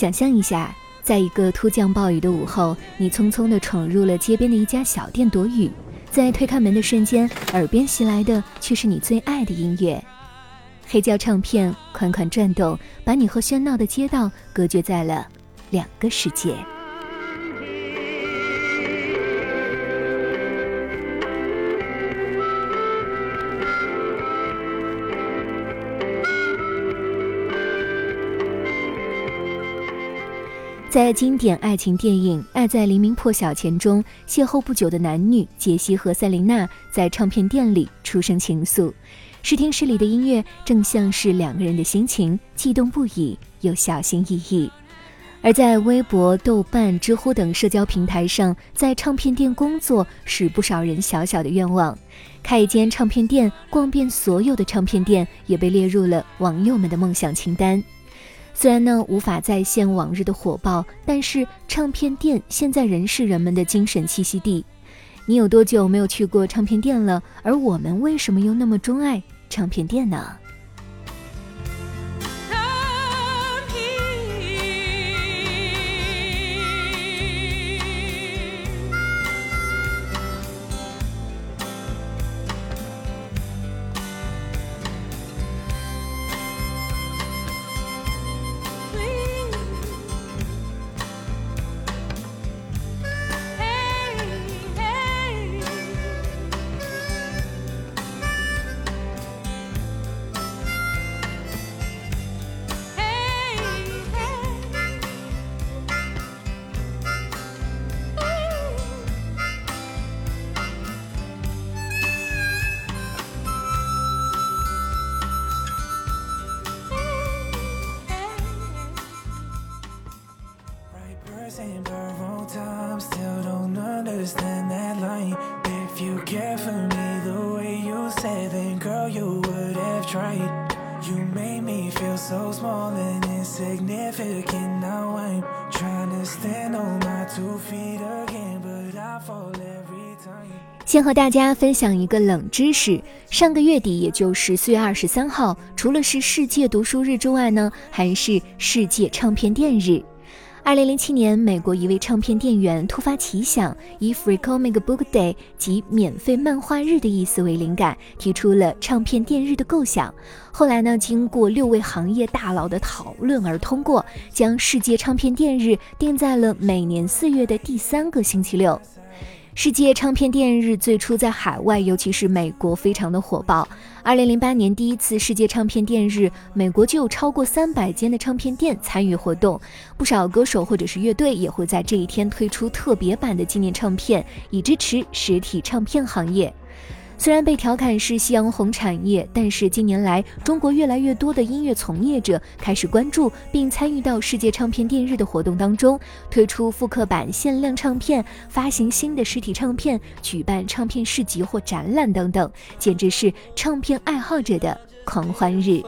想象一下，在一个突降暴雨的午后，你匆匆地闯入了街边的一家小店躲雨，在推开门的瞬间，耳边袭来的却是你最爱的音乐。黑胶唱片款款转动，把你和喧闹的街道隔绝在了两个世界。在经典爱情电影《爱在黎明破晓前》中，邂逅不久的男女杰西和塞琳娜在唱片店里初生情愫。试听室里的音乐正像是两个人的心情，悸动不已又小心翼翼。而在微博、豆瓣、知乎等社交平台上，在唱片店工作是不少人小小的愿望。开一间唱片店，逛遍所有的唱片店，也被列入了网友们的梦想清单。虽然呢无法再现往日的火爆，但是唱片店现在仍是人们的精神栖息地。你有多久没有去过唱片店了？而我们为什么又那么钟爱唱片店呢？先和大家分享一个冷知识：上个月底，也就是四月二十三号，除了是世界读书日之外呢，还是世界唱片店日。二零零七年，美国一位唱片店员突发奇想，以 Free Comic Book Day 即免费漫画日的意思为灵感，提出了唱片店日的构想。后来呢，经过六位行业大佬的讨论而通过，将世界唱片店日定在了每年四月的第三个星期六。世界唱片店日最初在海外，尤其是美国，非常的火爆。二零零八年第一次世界唱片店日，美国就有超过三百间的唱片店参与活动，不少歌手或者是乐队也会在这一天推出特别版的纪念唱片，以支持实体唱片行业。虽然被调侃是夕阳红产业，但是近年来，中国越来越多的音乐从业者开始关注并参与到世界唱片店日的活动当中，推出复刻版限量唱片、发行新的实体唱片、举办唱片市集或展览等等，简直是唱片爱好者的狂欢日。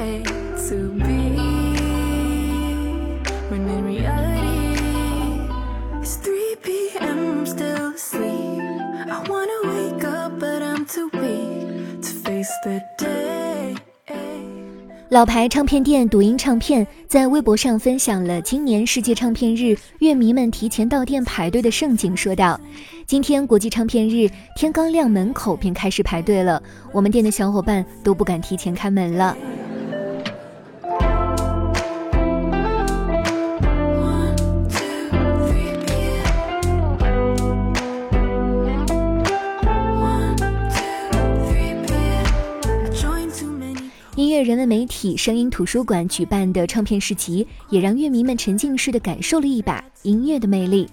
To be when in reality it's 3 p.m. still sleep i wanna wake up but i'm too weak to face the day 老牌唱片店读音唱片在微博上分享了今年世界唱片日乐迷们提前到店排队的盛景说道今天国际唱片日天刚亮门口便开始排队了我们店的小伙伴都不敢提前开门了人文媒体声音图书馆举办的唱片市集，也让乐迷们沉浸式的感受了一把音乐的魅力。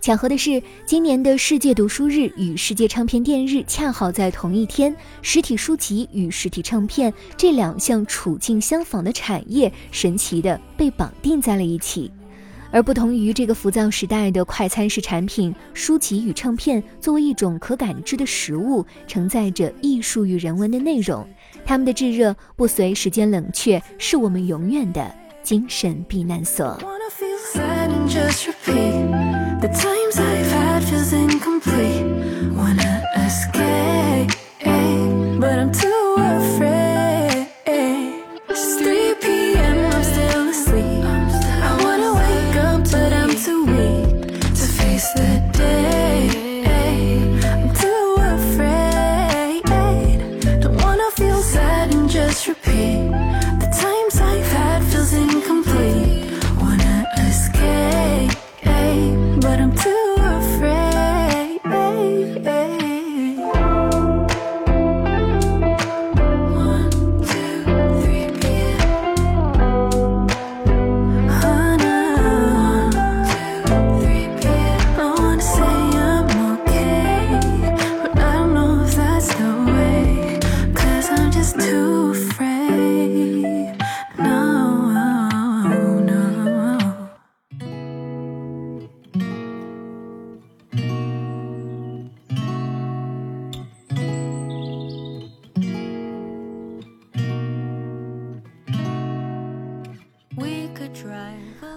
巧合的是，今年的世界读书日与世界唱片店日恰好在同一天，实体书籍与实体唱片这两项处境相仿的产业，神奇的被绑定在了一起。而不同于这个浮躁时代的快餐式产品，书籍与唱片作为一种可感知的实物，承载着艺术与人文的内容。他们的炙热不随时间冷却，是我们永远的精神避难所。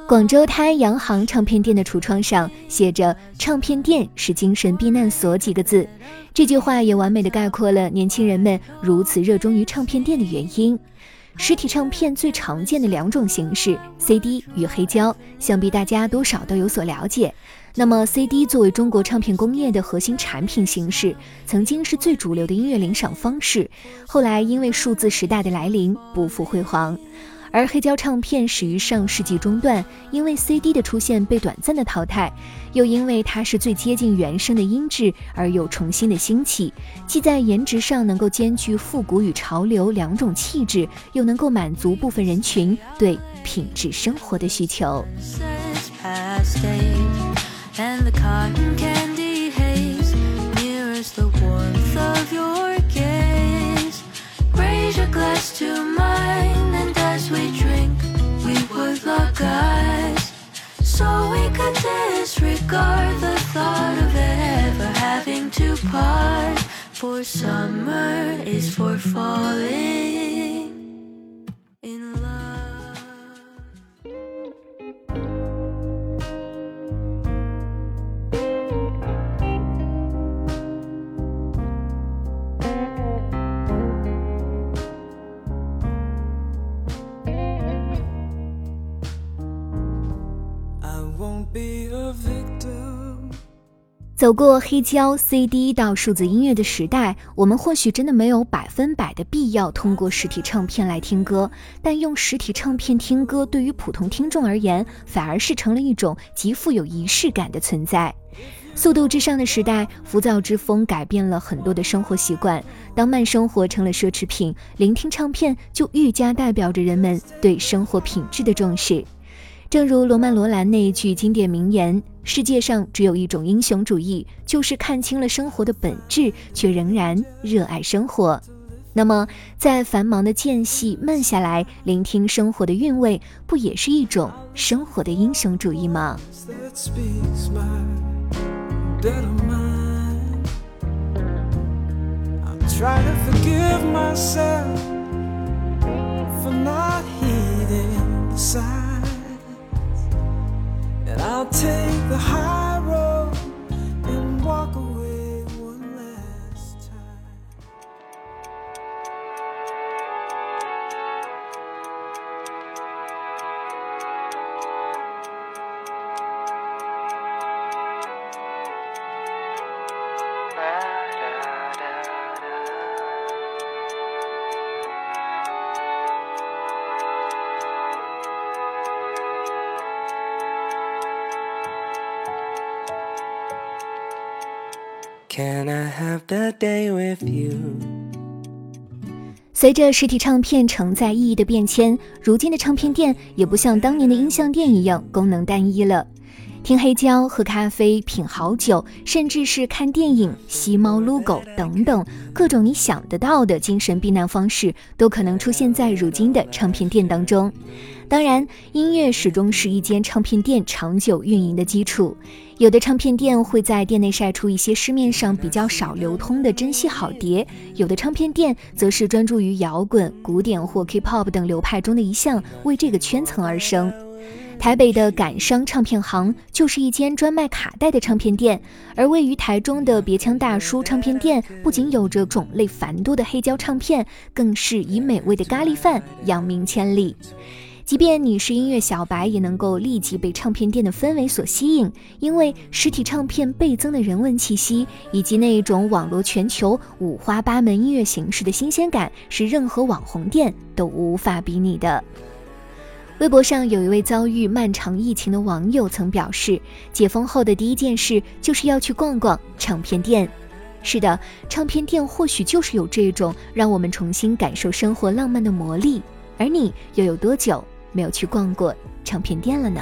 广州泰安洋行唱片店的橱窗上写着“唱片店是精神避难所”几个字，这句话也完美的概括了年轻人们如此热衷于唱片店的原因。实体唱片最常见的两种形式，CD 与黑胶，想必大家多少都有所了解。那么，CD 作为中国唱片工业的核心产品形式，曾经是最主流的音乐领赏方式，后来因为数字时代的来临，不复辉煌。而黑胶唱片始于上世纪中段，因为 CD 的出现被短暂的淘汰，又因为它是最接近原声的音质而又重新的兴起，既在颜值上能够兼具复古与潮流两种气质，又能够满足部分人群对品质生活的需求。Disregard the thought of ever having to part. For summer is for falling. 走过黑胶、CD 到数字音乐的时代，我们或许真的没有百分百的必要通过实体唱片来听歌，但用实体唱片听歌，对于普通听众而言，反而是成了一种极富有仪式感的存在。速度之上的时代，浮躁之风改变了很多的生活习惯。当慢生活成了奢侈品，聆听唱片就愈加代表着人们对生活品质的重视。正如罗曼·罗兰那一句经典名言：“世界上只有一种英雄主义，就是看清了生活的本质，却仍然热爱生活。”那么，在繁忙的间隙慢下来，聆听生活的韵味，不也是一种生活的英雄主义吗？not heeding the sign. I'll take the high Can I have the day with you? 随着实体唱片承载意义的变迁，如今的唱片店也不像当年的音像店一样功能单一了。听黑胶、喝咖啡、品好酒，甚至是看电影、吸猫撸狗等等，各种你想得到的精神避难方式，都可能出现在如今的唱片店当中。当然，音乐始终是一间唱片店长久运营的基础。有的唱片店会在店内晒出一些市面上比较少流通的珍稀好碟，有的唱片店则是专注于摇滚、古典或 K-pop 等流派中的一项，为这个圈层而生。台北的感伤唱片行就是一间专卖卡带的唱片店，而位于台中的别腔大叔唱片店不仅有着种类繁多的黑胶唱片，更是以美味的咖喱饭扬名千里。即便你是音乐小白，也能够立即被唱片店的氛围所吸引，因为实体唱片倍增的人文气息，以及那一种网络全球五花八门音乐形式的新鲜感，是任何网红店都无法比拟的。微博上有一位遭遇漫长疫情的网友曾表示，解封后的第一件事就是要去逛逛唱片店。是的，唱片店或许就是有这种让我们重新感受生活浪漫的魔力。而你又有多久没有去逛过唱片店了呢？